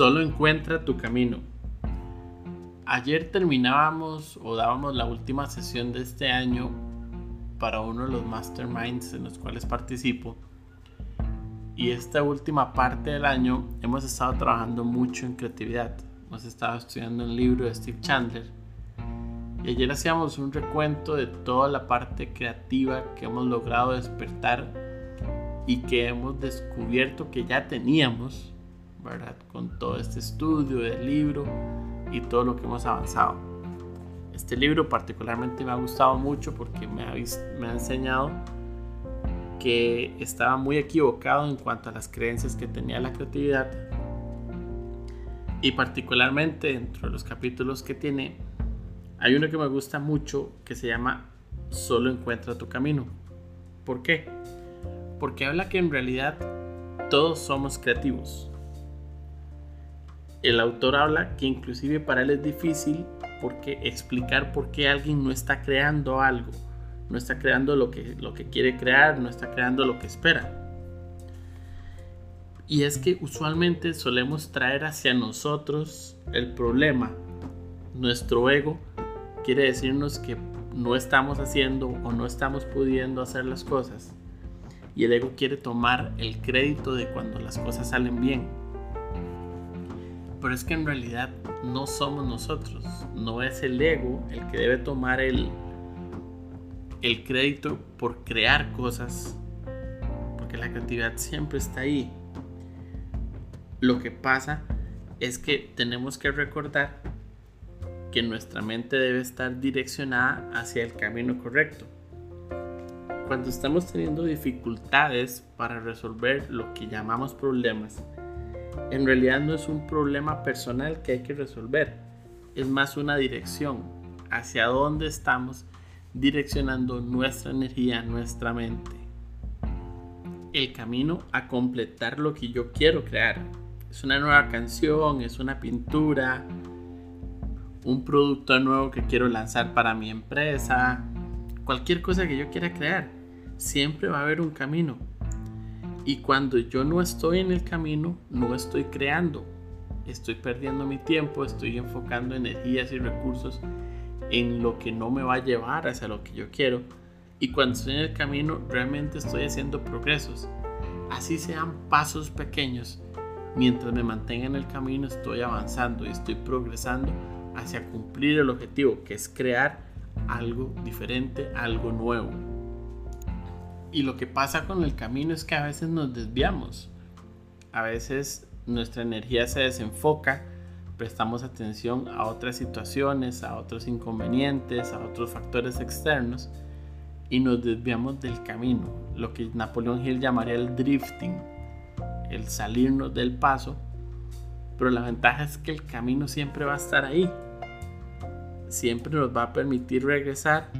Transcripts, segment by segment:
Solo encuentra tu camino. Ayer terminábamos o dábamos la última sesión de este año para uno de los masterminds en los cuales participo. Y esta última parte del año hemos estado trabajando mucho en creatividad. Hemos estado estudiando un libro de Steve Chandler. Y ayer hacíamos un recuento de toda la parte creativa que hemos logrado despertar y que hemos descubierto que ya teníamos ¿verdad? Con todo este estudio del libro y todo lo que hemos avanzado. Este libro particularmente me ha gustado mucho porque me ha, me ha enseñado que estaba muy equivocado en cuanto a las creencias que tenía la creatividad y particularmente dentro de los capítulos que tiene hay uno que me gusta mucho que se llama Solo encuentra tu camino. ¿Por qué? Porque habla que en realidad todos somos creativos el autor habla que inclusive para él es difícil porque explicar por qué alguien no está creando algo, no está creando lo que, lo que quiere crear, no está creando lo que espera. Y es que usualmente solemos traer hacia nosotros el problema. Nuestro ego quiere decirnos que no estamos haciendo o no estamos pudiendo hacer las cosas. Y el ego quiere tomar el crédito de cuando las cosas salen bien pero es que en realidad no somos nosotros, no es el ego el que debe tomar el, el crédito por crear cosas, porque la creatividad siempre está ahí. Lo que pasa es que tenemos que recordar que nuestra mente debe estar direccionada hacia el camino correcto. Cuando estamos teniendo dificultades para resolver lo que llamamos problemas, en realidad no es un problema personal que hay que resolver, es más una dirección hacia dónde estamos direccionando nuestra energía, nuestra mente. El camino a completar lo que yo quiero crear. Es una nueva canción, es una pintura, un producto nuevo que quiero lanzar para mi empresa, cualquier cosa que yo quiera crear. Siempre va a haber un camino y cuando yo no estoy en el camino, no estoy creando. Estoy perdiendo mi tiempo, estoy enfocando energías y recursos en lo que no me va a llevar hacia lo que yo quiero. Y cuando estoy en el camino, realmente estoy haciendo progresos. Así sean pasos pequeños. Mientras me mantenga en el camino, estoy avanzando y estoy progresando hacia cumplir el objetivo, que es crear algo diferente, algo nuevo. Y lo que pasa con el camino es que a veces nos desviamos. A veces nuestra energía se desenfoca, prestamos atención a otras situaciones, a otros inconvenientes, a otros factores externos y nos desviamos del camino, lo que Napoleón Hill llamaría el drifting, el salirnos del paso. Pero la ventaja es que el camino siempre va a estar ahí, siempre nos va a permitir regresar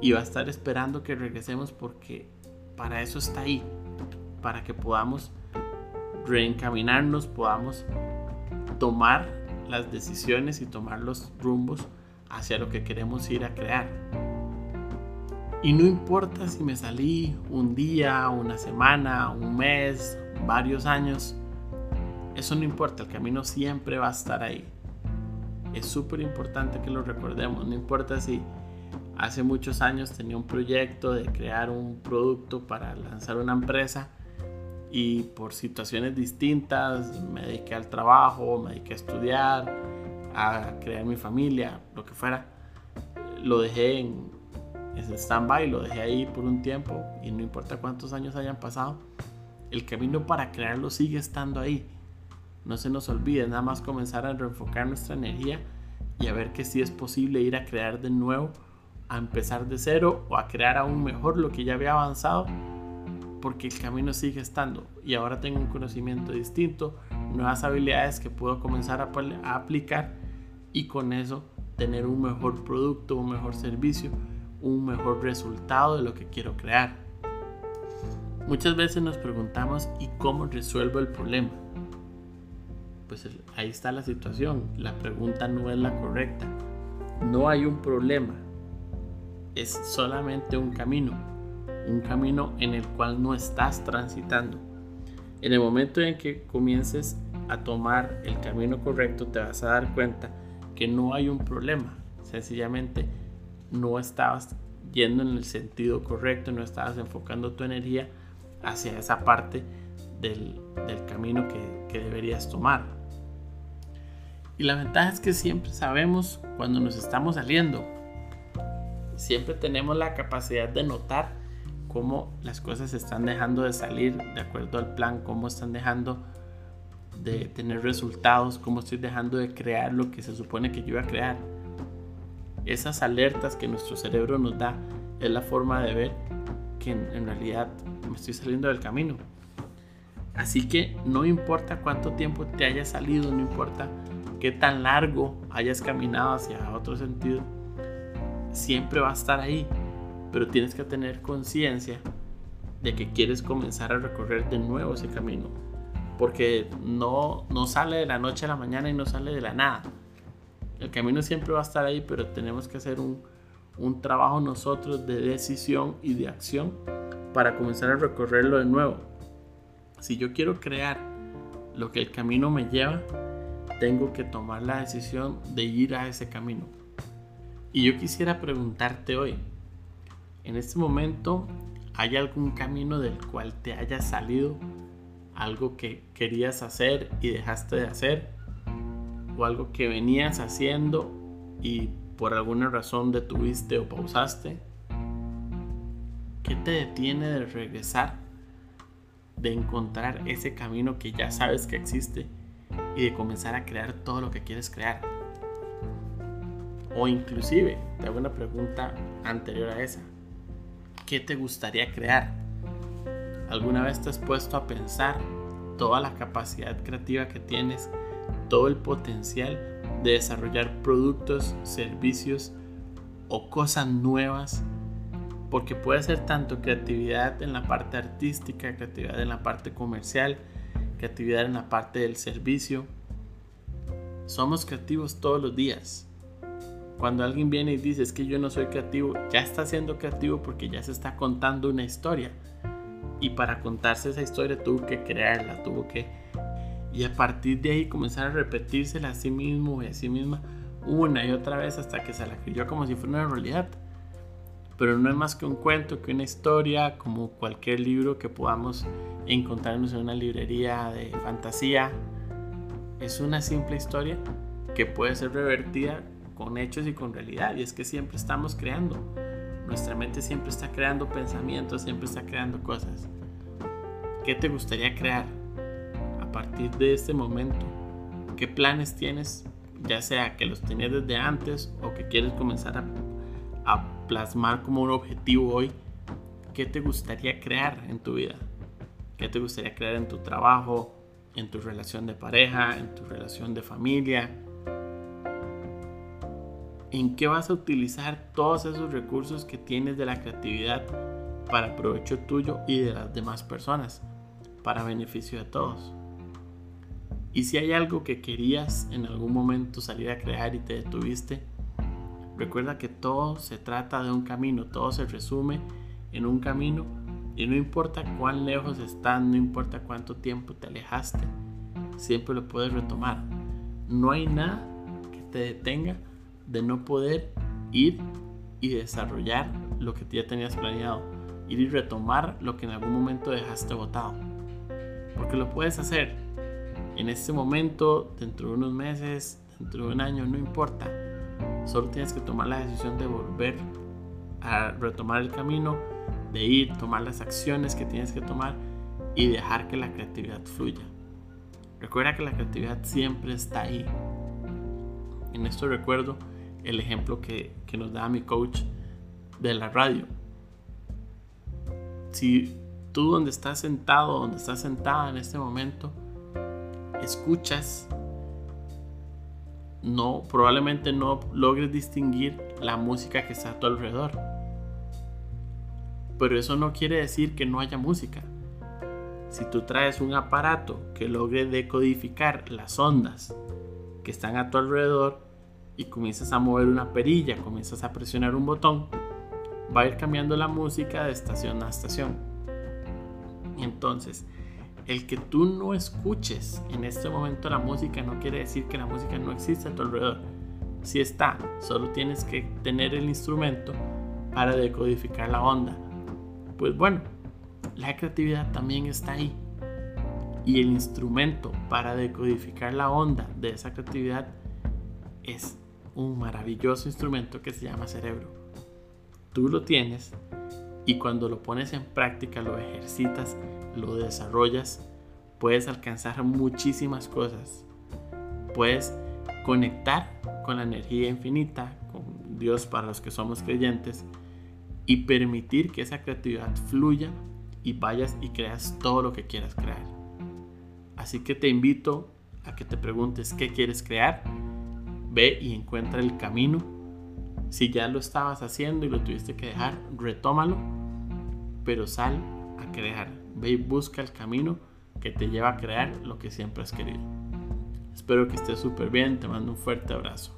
y va a estar esperando que regresemos porque para eso está ahí, para que podamos reencaminarnos, podamos tomar las decisiones y tomar los rumbos hacia lo que queremos ir a crear. Y no importa si me salí un día, una semana, un mes, varios años, eso no importa, el camino siempre va a estar ahí. Es súper importante que lo recordemos, no importa si Hace muchos años tenía un proyecto de crear un producto para lanzar una empresa y por situaciones distintas me dediqué al trabajo, me dediqué a estudiar, a crear mi familia, lo que fuera. Lo dejé en, stand-by, lo dejé ahí por un tiempo y no importa cuántos años hayan pasado, el camino para crearlo sigue estando ahí. No se nos olvide, nada más comenzar a reenfocar nuestra energía y a ver que sí es posible ir a crear de nuevo a empezar de cero o a crear aún mejor lo que ya había avanzado porque el camino sigue estando y ahora tengo un conocimiento distinto, nuevas habilidades que puedo comenzar a, a aplicar y con eso tener un mejor producto, un mejor servicio, un mejor resultado de lo que quiero crear. Muchas veces nos preguntamos ¿y cómo resuelvo el problema? Pues ahí está la situación, la pregunta no es la correcta. No hay un problema, es solamente un camino, un camino en el cual no estás transitando. En el momento en que comiences a tomar el camino correcto, te vas a dar cuenta que no hay un problema. Sencillamente no estabas yendo en el sentido correcto, no estabas enfocando tu energía hacia esa parte del, camino que, que deberías tomar. Y la ventaja es que siempre sabemos cuando nos estamos saliendo. Siempre tenemos la capacidad de notar cómo las cosas están dejando de salir de acuerdo al plan, cómo están dejando de tener resultados, cómo estoy dejando de crear lo que se supone que yo iba a crear. Esas alertas que nuestro cerebro nos da es la forma de ver que en, realidad me estoy saliendo del camino. Así que no importa cuánto tiempo te haya salido, no importa qué tan largo hayas caminado hacia otro sentido, siempre va a estar ahí. Pero tienes que tener conciencia de que quieres comenzar a recorrer de nuevo ese camino porque no, no sale de la noche a la mañana y no sale de la nada. El camino siempre va a estar ahí, pero tenemos que hacer un, un trabajo nosotros de decisión y de acción para comenzar a recorrerlo de nuevo. Si yo quiero crear lo que el camino me lleva, tengo que tomar la decisión de ir a ese camino. Y yo quisiera preguntarte hoy, en este momento, ¿hay algún camino del cual te haya salido algo que querías hacer y dejaste de hacer, o algo que venías haciendo y por alguna razón detuviste o pausaste. ¿Qué te detiene de regresar, de encontrar ese camino que ya sabes que existe y de comenzar a crear todo lo que quieres crear? O inclusive, te hago una pregunta anterior a esa. ¿Qué te gustaría crear? ¿Alguna vez te has puesto a pensar toda la capacidad creativa que tienes, todo el potencial de desarrollar productos, servicios o cosas nuevas? Porque puede ser tanto creatividad en la parte artística, creatividad en la parte comercial, creatividad en la parte del servicio. Somos creativos todos los días. Cuando alguien viene y dice es que yo no soy creativo, ya está siendo creativo porque ya se está contando una historia y para contarse esa historia tuvo que crearla, tuvo que... Y a partir de ahí comenzar a repetírsela a sí mismo y a sí misma una y otra vez hasta que se la creyó como si fuera una realidad. Pero no es más que un cuento, que una historia, como cualquier libro que podamos encontrarnos en una librería de fantasía. Es una simple historia que puede ser revertida con hechos y con realidad. Y es que siempre estamos creando. Nuestra mente siempre está creando pensamientos, siempre está creando cosas. ¿Qué te gustaría crear a partir de este momento? ¿Qué planes tienes? Ya sea que los tenías desde antes o que quieres comenzar a, a plasmar como un objetivo hoy. ¿Qué te gustaría crear en tu vida? ¿Qué te gustaría crear en tu trabajo, en tu relación de pareja, en tu relación de familia? En qué vas a utilizar todos esos recursos que tienes de la creatividad para provecho tuyo y de las demás personas, para beneficio de todos. Y si hay algo que querías en algún momento salir a crear y te detuviste, recuerda que todo se trata de un camino, todo se resume en un camino y no importa cuán lejos estás, no importa cuánto tiempo te alejaste, siempre lo puedes retomar. No hay nada que te detenga de no poder ir y desarrollar lo que ya tenías planeado, ir y retomar lo que en algún momento dejaste botado. Porque lo puedes hacer en este momento, dentro de unos meses, dentro de un año, no importa. Solo tienes que tomar la decisión de volver a retomar el camino, de ir, tomar las acciones que tienes que tomar y dejar que la creatividad fluya. Recuerda que la creatividad siempre está ahí. En esto recuerdo el ejemplo que, nos da mi coach de la radio. Si tú donde estás sentado, donde estás sentada en este momento, escuchas, no, probablemente no logres distinguir la música que está a tu alrededor. Pero eso no quiere decir que no haya música. Si tú traes un aparato que logre decodificar las ondas que están a tu alrededor y comienzas a mover una perilla, comienzas a presionar un botón, va a ir cambiando la música de estación a estación. Entonces, el que tú no escuches en este momento la música no quiere decir que la música no existe a tu alrededor. Si está, solo tienes que tener el instrumento para decodificar la onda. Pues bueno, la creatividad también está ahí. Y el instrumento para decodificar la onda de esa creatividad es un maravilloso instrumento que se llama cerebro. Tú lo tienes y cuando lo pones en práctica, lo ejercitas, lo desarrollas, puedes alcanzar muchísimas cosas. Puedes conectar con la energía infinita, con Dios para los que somos creyentes, y permitir que esa creatividad fluya y vayas y creas todo lo que quieras crear. Así que te invito a que te preguntes qué quieres crear, ve y encuentra el camino. Si ya lo estabas haciendo y lo tuviste que dejar, retómalo, pero sal a crear. Ve y busca el camino que te lleva a crear lo que siempre has querido. Espero que estés súper bien, te mando un fuerte abrazo.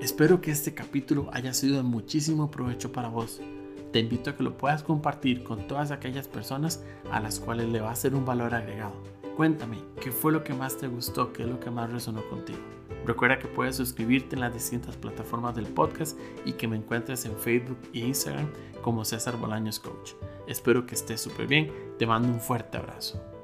Espero que este capítulo haya sido de muchísimo provecho para vos. Te invito a que lo puedas compartir con todas aquellas personas a las cuales le va a ser un valor agregado. Cuéntame, ¿qué fue lo que más te gustó? ¿Qué es lo que más resonó contigo? Recuerda que puedes suscribirte en las distintas plataformas del podcast y que me encuentres en Facebook e Instagram como César Bolaños Coach. Espero que estés súper bien. Te mando un fuerte abrazo.